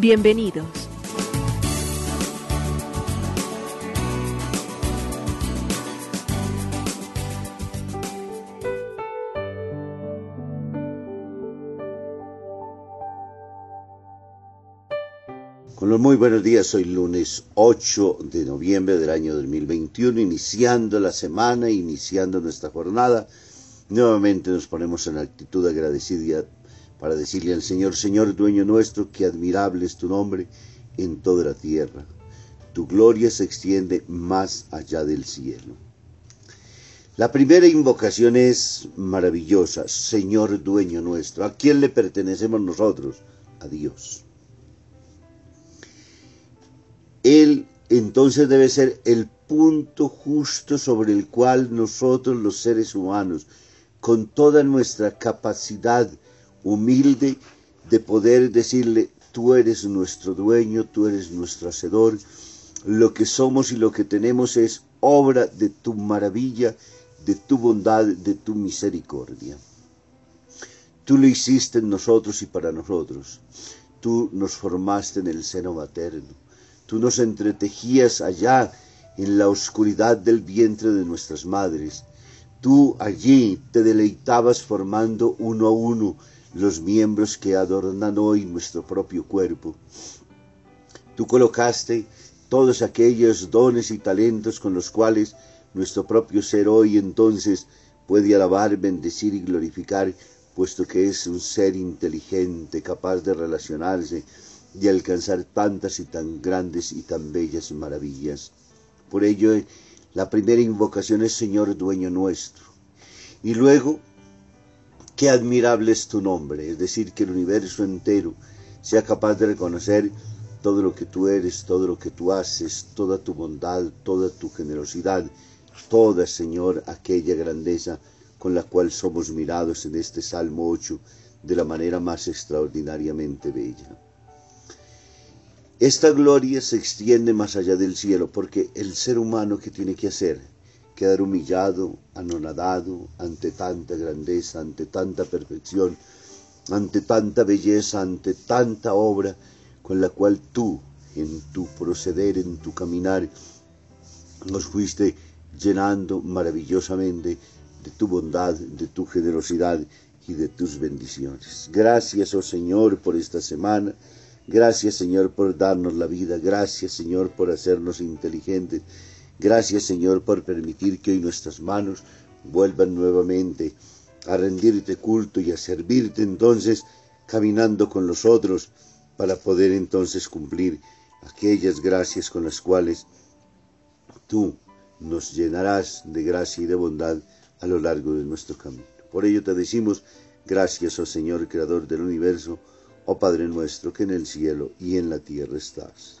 Bienvenidos. Con los muy buenos días, hoy lunes 8 de noviembre del año 2021, iniciando la semana, iniciando nuestra jornada. Nuevamente nos ponemos en actitud agradecida para decirle al Señor, Señor dueño nuestro, que admirable es tu nombre en toda la tierra. Tu gloria se extiende más allá del cielo. La primera invocación es maravillosa, Señor dueño nuestro. ¿A quién le pertenecemos nosotros? A Dios. Él entonces debe ser el punto justo sobre el cual nosotros los seres humanos con toda nuestra capacidad humilde de poder decirle, tú eres nuestro dueño, tú eres nuestro hacedor, lo que somos y lo que tenemos es obra de tu maravilla, de tu bondad, de tu misericordia. Tú lo hiciste en nosotros y para nosotros. Tú nos formaste en el seno materno. Tú nos entretejías allá en la oscuridad del vientre de nuestras madres. Tú allí te deleitabas formando uno a uno los miembros que adornan hoy nuestro propio cuerpo. Tú colocaste todos aquellos dones y talentos con los cuales nuestro propio ser hoy entonces puede alabar, bendecir y glorificar, puesto que es un ser inteligente, capaz de relacionarse y alcanzar tantas y tan grandes y tan bellas maravillas. Por ello, la primera invocación es Señor dueño nuestro. Y luego, qué admirable es tu nombre, es decir, que el universo entero sea capaz de reconocer todo lo que tú eres, todo lo que tú haces, toda tu bondad, toda tu generosidad, toda, Señor, aquella grandeza con la cual somos mirados en este Salmo 8 de la manera más extraordinariamente bella. Esta gloria se extiende más allá del cielo porque el ser humano que tiene que hacer, quedar humillado, anonadado ante tanta grandeza, ante tanta perfección, ante tanta belleza, ante tanta obra con la cual tú, en tu proceder, en tu caminar, nos fuiste llenando maravillosamente de tu bondad, de tu generosidad y de tus bendiciones. Gracias, oh Señor, por esta semana. Gracias Señor por darnos la vida, gracias Señor por hacernos inteligentes, gracias Señor por permitir que hoy nuestras manos vuelvan nuevamente a rendirte culto y a servirte entonces caminando con los otros para poder entonces cumplir aquellas gracias con las cuales tú nos llenarás de gracia y de bondad a lo largo de nuestro camino. Por ello te decimos, gracias, oh Señor, Creador del universo, oh Padre nuestro que en el cielo y en la tierra estás.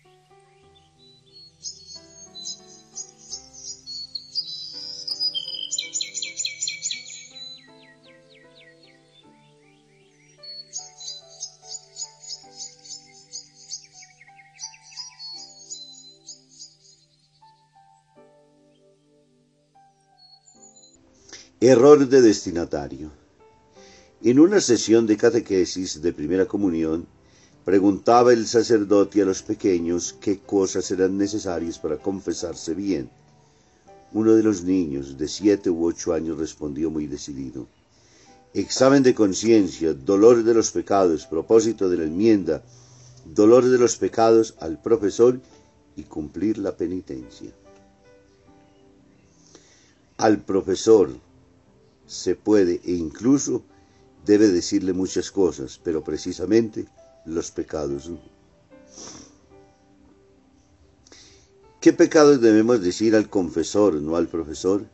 Error de destinatario. En una sesión de catequesis de primera comunión, preguntaba el sacerdote a los pequeños qué cosas eran necesarias para confesarse bien. Uno de los niños de siete u ocho años respondió muy decidido. Examen de conciencia, dolor de los pecados, propósito de la enmienda, dolor de los pecados al profesor y cumplir la penitencia. Al profesor se puede e incluso debe decirle muchas cosas, pero precisamente los pecados ¿Qué pecados debemos decir al confesor, no al profesor?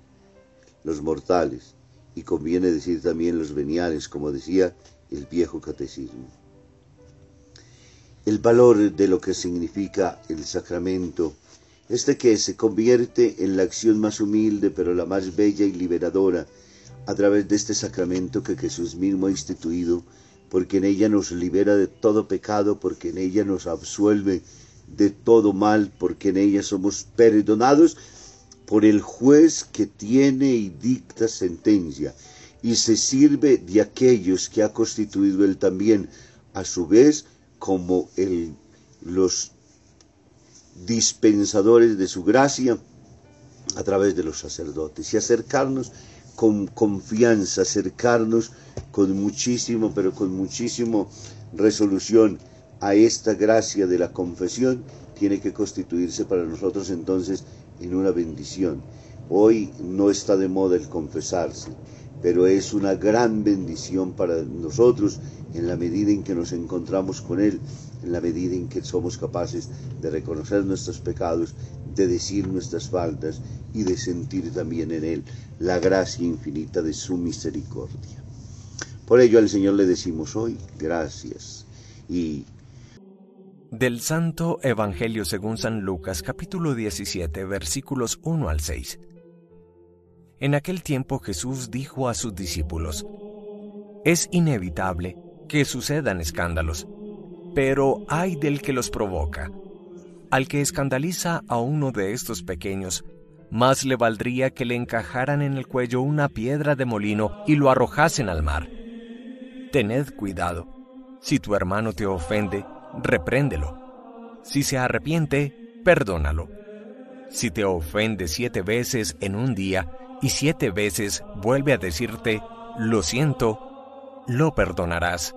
Los mortales, y conviene decir también los veniales, como decía el viejo catecismo. El valor de lo que significa el sacramento este que se convierte en la acción más humilde pero la más bella y liberadora a través de este sacramento que Jesús mismo ha instituido, porque en ella nos libera de todo pecado, porque en ella nos absuelve de todo mal, porque en ella somos perdonados por el juez que tiene y dicta sentencia, y se sirve de aquellos que ha constituido él también, a su vez, como el, los dispensadores de su gracia a través de los sacerdotes. Y acercarnos con confianza, acercarnos con muchísimo, pero con muchísimo resolución a esta gracia de la confesión, tiene que constituirse para nosotros entonces en una bendición. Hoy no está de moda el confesarse, pero es una gran bendición para nosotros en la medida en que nos encontramos con Él, en la medida en que somos capaces de reconocer nuestros pecados, de decir nuestras faltas y de sentir también en Él la gracia infinita de su misericordia. Por ello al Señor le decimos hoy gracias y... Del Santo Evangelio según San Lucas capítulo 17 versículos 1 al 6. En aquel tiempo Jesús dijo a sus discípulos, Es inevitable que sucedan escándalos, pero hay del que los provoca. Al que escandaliza a uno de estos pequeños, más le valdría que le encajaran en el cuello una piedra de molino y lo arrojasen al mar. Tened cuidado. Si tu hermano te ofende, repréndelo. Si se arrepiente, perdónalo. Si te ofende siete veces en un día y siete veces vuelve a decirte, lo siento, lo perdonarás.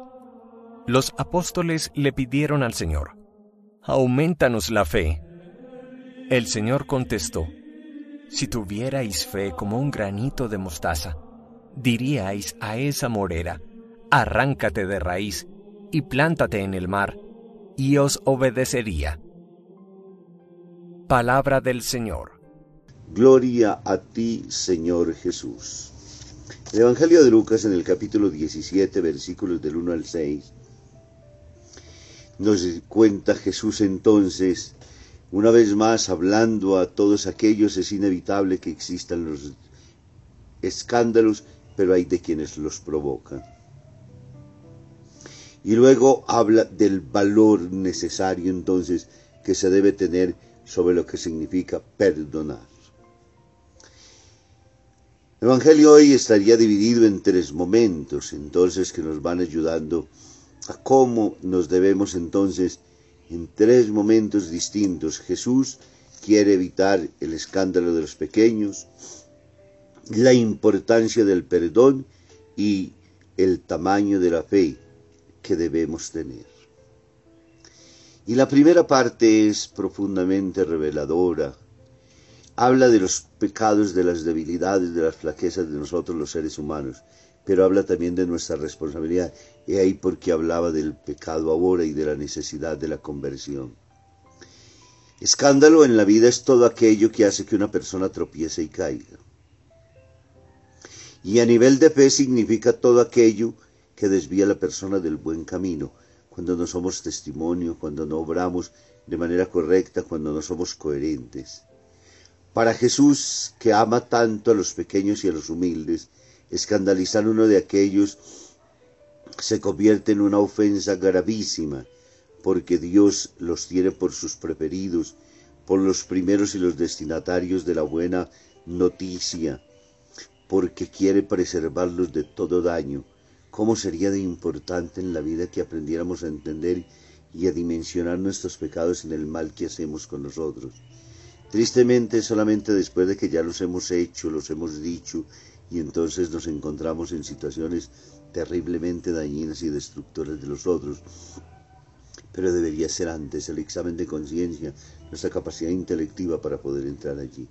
Los apóstoles le pidieron al Señor, aumentanos la fe. El Señor contestó, si tuvierais fe como un granito de mostaza, diríais a esa morera, arráncate de raíz y plántate en el mar, y os obedecería. Palabra del Señor. Gloria a ti, Señor Jesús. El Evangelio de Lucas en el capítulo 17, versículos del 1 al 6, nos cuenta Jesús entonces, una vez más hablando a todos aquellos, es inevitable que existan los escándalos, pero hay de quienes los provocan. Y luego habla del valor necesario entonces que se debe tener sobre lo que significa perdonar. El Evangelio hoy estaría dividido en tres momentos, entonces, que nos van ayudando a cómo nos debemos entonces, en tres momentos distintos. Jesús quiere evitar el escándalo de los pequeños, la importancia del perdón y el tamaño de la fe que debemos tener. Y la primera parte es profundamente reveladora, habla de los pecados, de las debilidades, de las flaquezas de nosotros los seres humanos, pero habla también de nuestra responsabilidad. Y ahí porque hablaba del pecado ahora y de la necesidad de la conversión. Escándalo en la vida es todo aquello que hace que una persona tropiece y caiga. Y a nivel de fe significa todo aquello que desvía a la persona del buen camino, cuando no somos testimonio, cuando no obramos de manera correcta, cuando no somos coherentes. Para Jesús, que ama tanto a los pequeños y a los humildes, escandalizar uno de aquellos se convierte en una ofensa gravísima, porque Dios los tiene por sus preferidos, por los primeros y los destinatarios de la buena noticia, porque quiere preservarlos de todo daño. ¿Cómo sería de importante en la vida que aprendiéramos a entender y a dimensionar nuestros pecados en el mal que hacemos con nosotros? Tristemente, solamente después de que ya los hemos hecho, los hemos dicho, y entonces nos encontramos en situaciones terriblemente dañinas y destructoras de los otros. Pero debería ser antes el examen de conciencia, nuestra capacidad intelectiva para poder entrar allí.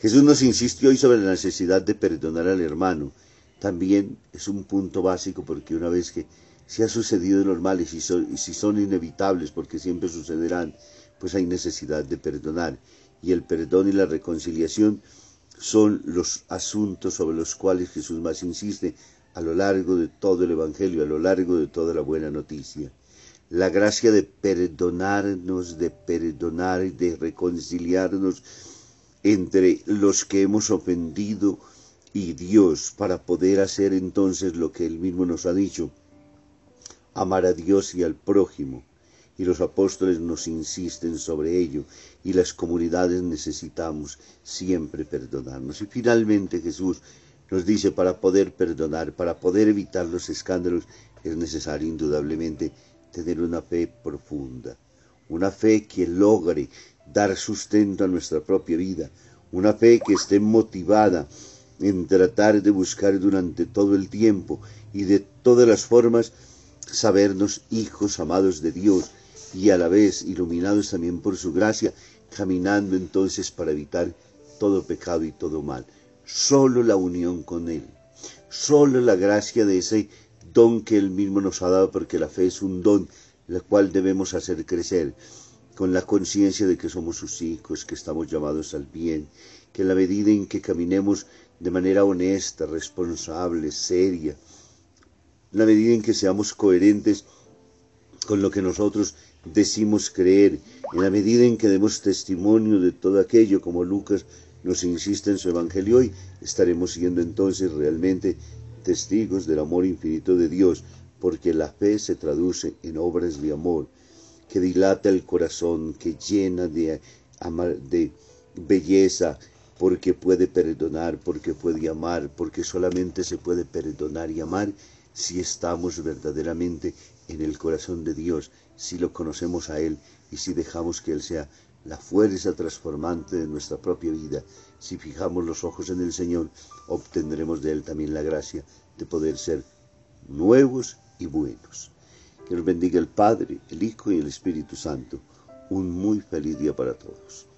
Jesús nos insiste hoy sobre la necesidad de perdonar al hermano. También es un punto básico porque una vez que se ha sucedido los males y, si son inevitables porque siempre sucederán, pues hay necesidad de perdonar. Y el perdón y la reconciliación son los asuntos sobre los cuales Jesús más insiste a lo largo de todo el Evangelio, a lo largo de toda la buena noticia. La gracia de perdonarnos, de perdonar, y de reconciliarnos entre los que hemos ofendido y Dios para poder hacer entonces lo que Él mismo nos ha dicho, amar a Dios y al prójimo y los apóstoles nos insisten sobre ello y las comunidades necesitamos siempre perdonarnos. Y finalmente Jesús nos dice para poder perdonar, para poder evitar los escándalos, es necesario indudablemente tener una fe profunda, una fe que logre dar sustento a nuestra propia vida, una fe que esté motivada en tratar de buscar durante todo el tiempo y de todas las formas sabernos hijos amados de Dios, y a la vez iluminados también por su gracia, caminando entonces para evitar todo pecado y todo mal. Solo la unión con Él, solo la gracia de ese don que Él mismo nos ha dado, porque la fe es un don, la cual debemos hacer crecer, con la conciencia de que somos sus hijos, que estamos llamados al bien, que en la medida en que caminemos de manera honesta, responsable, seria, en la medida en que seamos coherentes con lo que nosotros decimos creer, en la medida en que demos testimonio de todo aquello, como Lucas nos insiste en su Evangelio hoy, estaremos siendo entonces realmente testigos del amor infinito de Dios, porque la fe se traduce en obras de amor, que dilata el corazón, que llena de, de belleza, porque puede perdonar, porque puede amar, porque solamente se puede perdonar y amar si estamos verdaderamente en el corazón de Dios, si lo conocemos a Él y si dejamos que Él sea la fuerza transformante de nuestra propia vida, si fijamos los ojos en el Señor, obtendremos de Él también la gracia de poder ser nuevos y buenos. Que nos bendiga el Padre, el Hijo y el Espíritu Santo. Un muy feliz día para todos.